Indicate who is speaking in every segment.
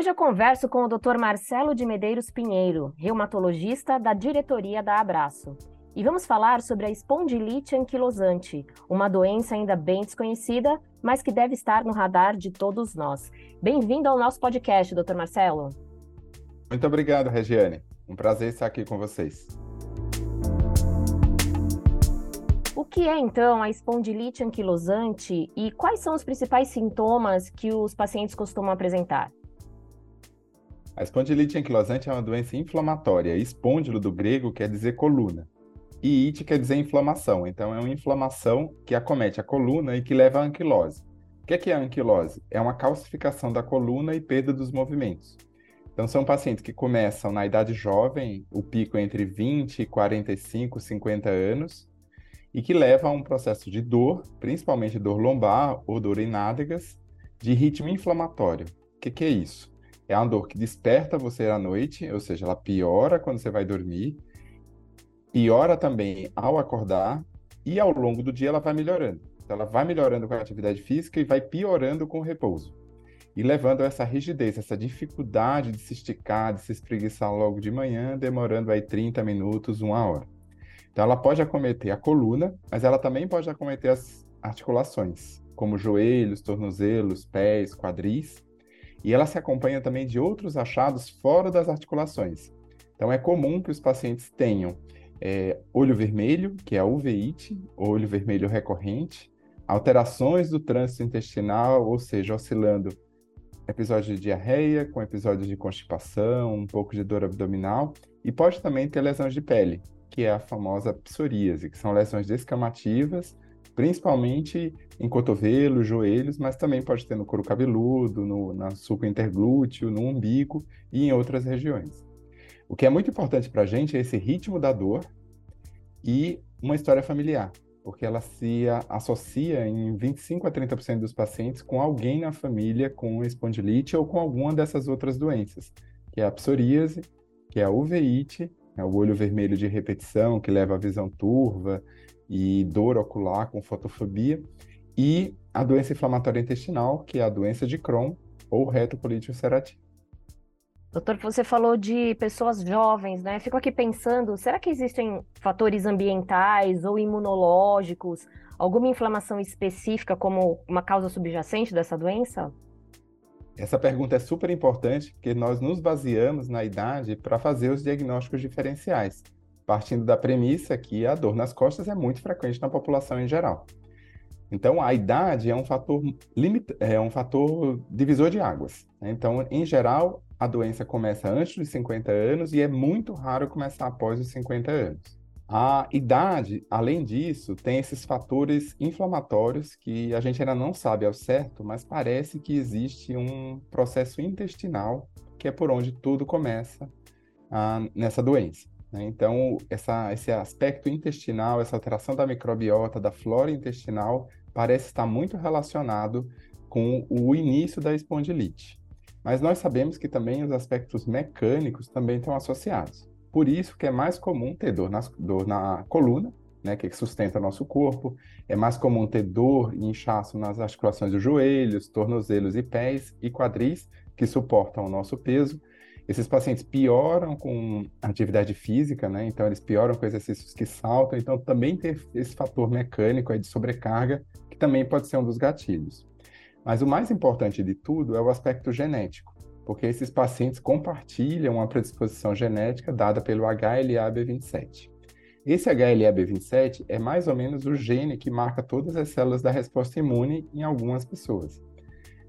Speaker 1: Hoje eu converso com o Dr. Marcelo de Medeiros Pinheiro, reumatologista da diretoria da Abraço. E vamos falar sobre a espondilite anquilosante, uma doença ainda bem desconhecida, mas que deve estar no radar de todos nós. Bem-vindo ao nosso podcast, Dr. Marcelo.
Speaker 2: Muito obrigado, Regiane. Um prazer estar aqui com vocês.
Speaker 1: O que é então a espondilite anquilosante e quais são os principais sintomas que os pacientes costumam apresentar?
Speaker 2: A espondilite anquilosante é uma doença inflamatória. Espôndilo do grego quer dizer coluna. E it quer dizer inflamação. Então, é uma inflamação que acomete a coluna e que leva à anquilose. O que é, é a anquilose? É uma calcificação da coluna e perda dos movimentos. Então, são pacientes que começam na idade jovem, o pico é entre 20 e 45, 50 anos, e que leva a um processo de dor, principalmente dor lombar ou dor em nádegas, de ritmo inflamatório. O que, que é isso? É uma dor que desperta você à noite, ou seja, ela piora quando você vai dormir, piora também ao acordar, e ao longo do dia ela vai melhorando. Então, ela vai melhorando com a atividade física e vai piorando com o repouso. E levando essa rigidez, essa dificuldade de se esticar, de se espreguiçar logo de manhã, demorando aí 30 minutos, uma hora. Então, ela pode acometer a coluna, mas ela também pode acometer as articulações, como joelhos, tornozelos, pés, quadris. E ela se acompanha também de outros achados fora das articulações. Então, é comum que os pacientes tenham é, olho vermelho, que é a uveíte, olho vermelho recorrente, alterações do trânsito intestinal, ou seja, oscilando episódios de diarreia com episódios de constipação, um pouco de dor abdominal, e pode também ter lesões de pele, que é a famosa psoríase, que são lesões descamativas, principalmente em cotovelo, joelhos, mas também pode ter no couro cabeludo, no na suco interglúteo, no umbigo e em outras regiões. O que é muito importante para a gente é esse ritmo da dor e uma história familiar, porque ela se associa em 25 a 30% dos pacientes com alguém na família com espondilite ou com alguma dessas outras doenças, que é a psoríase, que é a uveíte é o olho vermelho de repetição, que leva à visão turva e dor ocular com fotofobia, e a doença inflamatória intestinal, que é a doença de Crohn ou retocolite ulcerativa.
Speaker 1: Doutor, você falou de pessoas jovens, né? Fico aqui pensando, será que existem fatores ambientais ou imunológicos, alguma inflamação específica como uma causa subjacente dessa doença?
Speaker 2: Essa pergunta é super importante porque nós nos baseamos na idade para fazer os diagnósticos diferenciais, partindo da premissa que a dor nas costas é muito frequente na população em geral. Então, a idade é um fator, limit... é um fator divisor de águas. Né? Então, em geral, a doença começa antes dos 50 anos e é muito raro começar após os 50 anos. A idade, além disso, tem esses fatores inflamatórios que a gente ainda não sabe ao certo, mas parece que existe um processo intestinal que é por onde tudo começa ah, nessa doença. Né? Então, essa, esse aspecto intestinal, essa alteração da microbiota, da flora intestinal, parece estar muito relacionado com o início da espondilite. Mas nós sabemos que também os aspectos mecânicos também estão associados. Por isso que é mais comum ter dor, nas, dor na coluna, né, que sustenta nosso corpo. É mais comum ter dor e inchaço nas articulações dos joelhos, tornozelos e pés e quadris, que suportam o nosso peso. Esses pacientes pioram com atividade física, né? Então eles pioram com exercícios que saltam. Então também tem esse fator mecânico aí de sobrecarga, que também pode ser um dos gatilhos. Mas o mais importante de tudo é o aspecto genético porque esses pacientes compartilham uma predisposição genética dada pelo HLA-B27. Esse HLA-B27 é mais ou menos o gene que marca todas as células da resposta imune em algumas pessoas.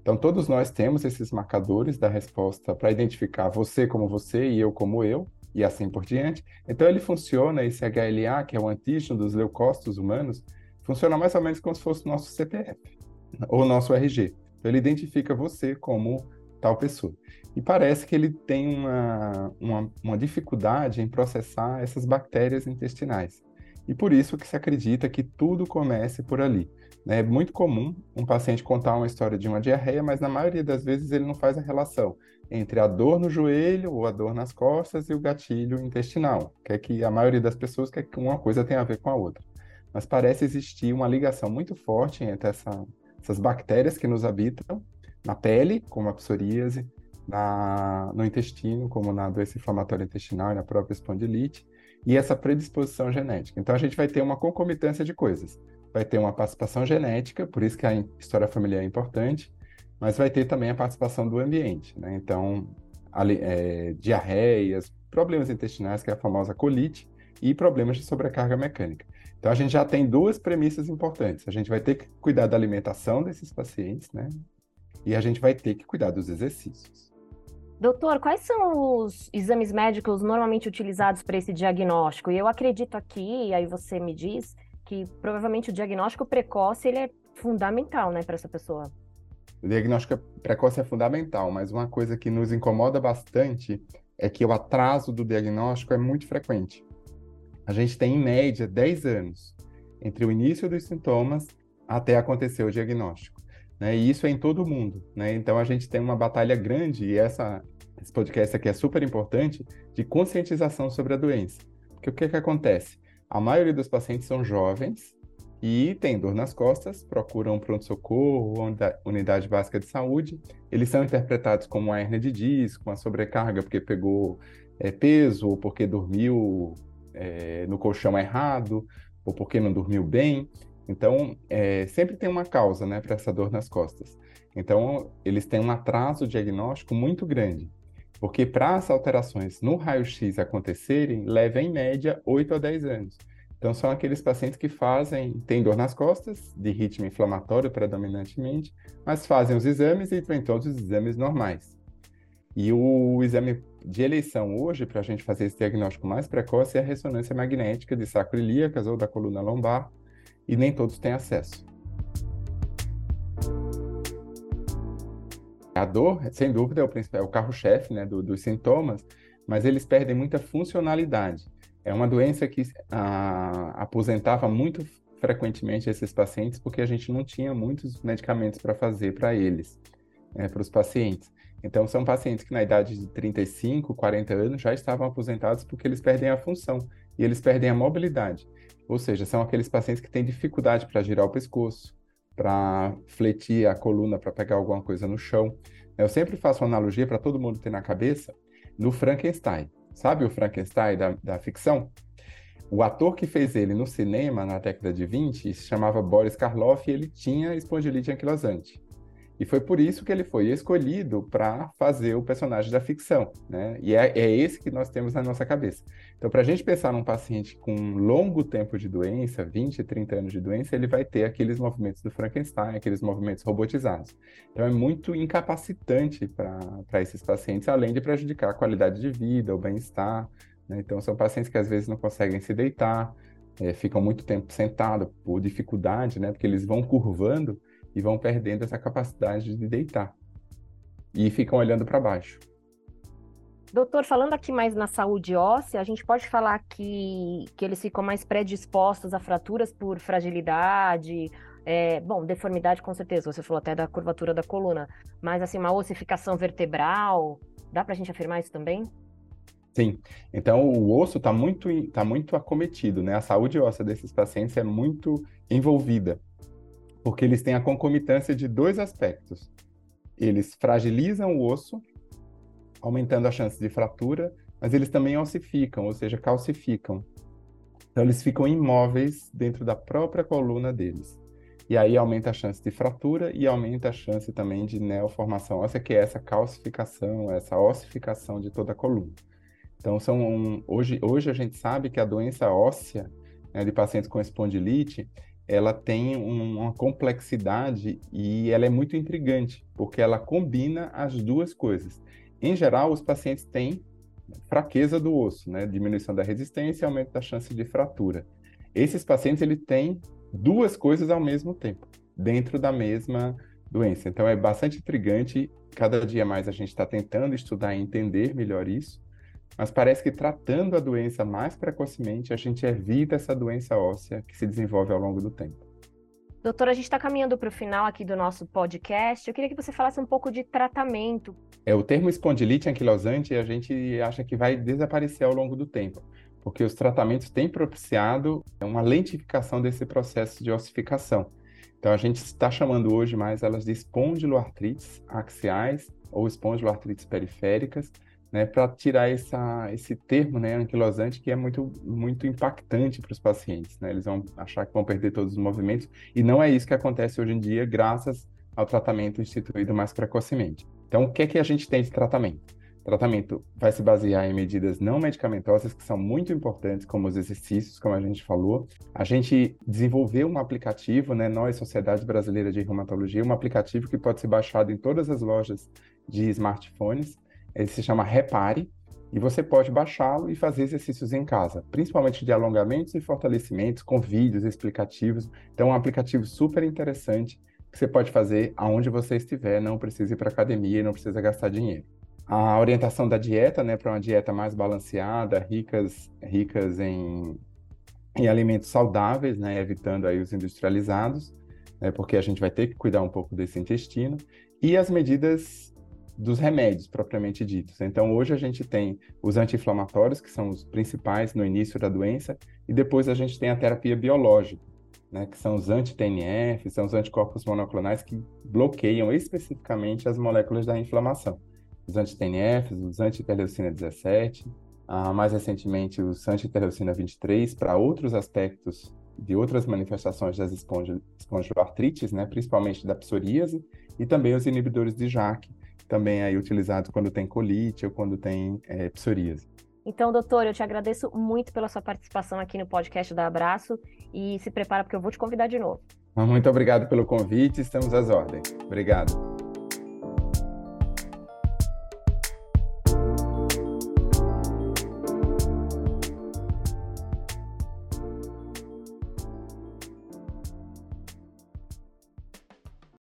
Speaker 2: Então, todos nós temos esses marcadores da resposta para identificar você como você e eu como eu, e assim por diante. Então, ele funciona, esse HLA, que é o antígeno dos leucócitos humanos, funciona mais ou menos como se fosse o nosso CPF, ou nosso RG. Então, ele identifica você como tal pessoa. E parece que ele tem uma, uma, uma, dificuldade em processar essas bactérias intestinais. E por isso que se acredita que tudo comece por ali. Né? É muito comum um paciente contar uma história de uma diarreia, mas na maioria das vezes ele não faz a relação entre a dor no joelho ou a dor nas costas e o gatilho intestinal, que é que a maioria das pessoas quer que uma coisa tenha a ver com a outra. Mas parece existir uma ligação muito forte entre essa, essas bactérias que nos habitam na pele, como a psoríase, na, no intestino, como na doença inflamatória intestinal e na própria espondilite, e essa predisposição genética. Então, a gente vai ter uma concomitância de coisas. Vai ter uma participação genética, por isso que a história familiar é importante, mas vai ter também a participação do ambiente. Né? Então, ali, é, diarreias, problemas intestinais, que é a famosa colite, e problemas de sobrecarga mecânica. Então, a gente já tem duas premissas importantes. A gente vai ter que cuidar da alimentação desses pacientes, né? E a gente vai ter que cuidar dos exercícios.
Speaker 1: Doutor, quais são os exames médicos normalmente utilizados para esse diagnóstico? E eu acredito aqui, aí você me diz, que provavelmente o diagnóstico precoce ele é fundamental, né, para essa pessoa.
Speaker 2: O diagnóstico precoce é fundamental, mas uma coisa que nos incomoda bastante é que o atraso do diagnóstico é muito frequente. A gente tem, em média, 10 anos entre o início dos sintomas até acontecer o diagnóstico. Né? E isso é em todo mundo. Né? Então, a gente tem uma batalha grande, e essa, esse podcast aqui é super importante, de conscientização sobre a doença. Porque o que, que acontece? A maioria dos pacientes são jovens e têm dor nas costas, procuram pronto-socorro, unidade básica de saúde. Eles são interpretados como uma hernia de disco, uma sobrecarga porque pegou é, peso ou porque dormiu é, no colchão errado, ou porque não dormiu bem. Então, é, sempre tem uma causa né, para essa dor nas costas. Então, eles têm um atraso diagnóstico muito grande, porque para as alterações no raio-x acontecerem, leva em média 8 a 10 anos. Então, são aqueles pacientes que fazem, têm dor nas costas, de ritmo inflamatório predominantemente, mas fazem os exames e vêm todos os exames normais. E o exame de eleição hoje, para a gente fazer esse diagnóstico mais precoce, é a ressonância magnética de sacroiliacas ou da coluna lombar, e nem todos têm acesso. A dor, sem dúvida, é o, é o carro-chefe né, do, dos sintomas, mas eles perdem muita funcionalidade. É uma doença que a, aposentava muito frequentemente esses pacientes porque a gente não tinha muitos medicamentos para fazer para eles, né, para os pacientes. Então, são pacientes que na idade de 35, 40 anos já estavam aposentados porque eles perdem a função e eles perdem a mobilidade. Ou seja, são aqueles pacientes que têm dificuldade para girar o pescoço, para fletir a coluna para pegar alguma coisa no chão. Eu sempre faço uma analogia para todo mundo ter na cabeça no Frankenstein. Sabe o Frankenstein da, da ficção? O ator que fez ele no cinema na década de 20 se chamava Boris Karloff e ele tinha espondilite anquilosante. E foi por isso que ele foi escolhido para fazer o personagem da ficção, né? E é, é, esse que nós temos na nossa cabeça. Então, para a gente pensar num paciente com um longo tempo de doença, 20, 30 anos de doença, ele vai ter aqueles movimentos do Frankenstein, aqueles movimentos robotizados. Então, é muito incapacitante para esses pacientes, além de prejudicar a qualidade de vida, o bem-estar. Né? Então, são pacientes que às vezes não conseguem se deitar, é, ficam muito tempo sentados por dificuldade, né? Porque eles vão curvando e vão perdendo essa capacidade de deitar e ficam olhando para baixo.
Speaker 1: Doutor, falando aqui mais na saúde óssea, a gente pode falar que, que eles ficam mais predispostos a fraturas por fragilidade, é, bom, deformidade com certeza, você falou até da curvatura da coluna, mas assim, uma ossificação vertebral, dá para a gente afirmar isso também?
Speaker 2: Sim, então o osso está muito, tá muito acometido, né? A saúde óssea desses pacientes é muito envolvida porque eles têm a concomitância de dois aspectos. Eles fragilizam o osso, aumentando a chance de fratura, mas eles também ossificam, ou seja, calcificam. Então, eles ficam imóveis dentro da própria coluna deles. E aí aumenta a chance de fratura e aumenta a chance também de neoformação óssea, que é essa calcificação, essa ossificação de toda a coluna. Então, são um, hoje, hoje a gente sabe que a doença óssea né, de pacientes com espondilite, ela tem uma complexidade e ela é muito intrigante, porque ela combina as duas coisas. Em geral, os pacientes têm fraqueza do osso, né? diminuição da resistência e aumento da chance de fratura. Esses pacientes ele têm duas coisas ao mesmo tempo, dentro da mesma doença. Então é bastante intrigante. Cada dia mais a gente está tentando estudar e entender melhor isso. Mas parece que tratando a doença mais precocemente, a gente evita essa doença óssea que se desenvolve ao longo do tempo.
Speaker 1: Doutora, a gente está caminhando para o final aqui do nosso podcast. Eu queria que você falasse um pouco de tratamento.
Speaker 2: É o termo espondilite anquilosante a gente acha que vai desaparecer ao longo do tempo, porque os tratamentos têm propiciado uma lentificação desse processo de ossificação. Então a gente está chamando hoje mais elas de espondiloartrites axiais ou espondiloartrites periféricas, né, para tirar essa, esse termo, né, anquilosante, que é muito, muito impactante para os pacientes. Né? Eles vão achar que vão perder todos os movimentos, e não é isso que acontece hoje em dia, graças ao tratamento instituído mais precocemente. Então, o que é que a gente tem de tratamento? O tratamento vai se basear em medidas não medicamentosas que são muito importantes, como os exercícios, como a gente falou. A gente desenvolveu um aplicativo, né, nós, Sociedade Brasileira de Reumatologia, um aplicativo que pode ser baixado em todas as lojas de smartphones. Ele se chama Repare, e você pode baixá-lo e fazer exercícios em casa, principalmente de alongamentos e fortalecimentos, com vídeos explicativos. Então, é um aplicativo super interessante que você pode fazer aonde você estiver, não precisa ir para academia, não precisa gastar dinheiro a orientação da dieta, né, para uma dieta mais balanceada, ricas, ricas em, em alimentos saudáveis, né, evitando aí os industrializados, né, porque a gente vai ter que cuidar um pouco desse intestino, e as medidas dos remédios propriamente ditos. Então, hoje a gente tem os anti-inflamatórios, que são os principais no início da doença, e depois a gente tem a terapia biológica, né, que são os anti-TNF, são os anticorpos monoclonais que bloqueiam especificamente as moléculas da inflamação os anti-TNFs, os anti-interleucina 17, uh, mais recentemente os anti-interleucina 23, para outros aspectos de outras manifestações das espongiloartrites, né, principalmente da psoríase, e também os inibidores de JAK, também aí utilizados quando tem colite ou quando tem é, psoríase.
Speaker 1: Então, doutor, eu te agradeço muito pela sua participação aqui no podcast da Abraço e se prepara porque eu vou te convidar de novo.
Speaker 2: Muito obrigado pelo convite, estamos às ordens. Obrigado.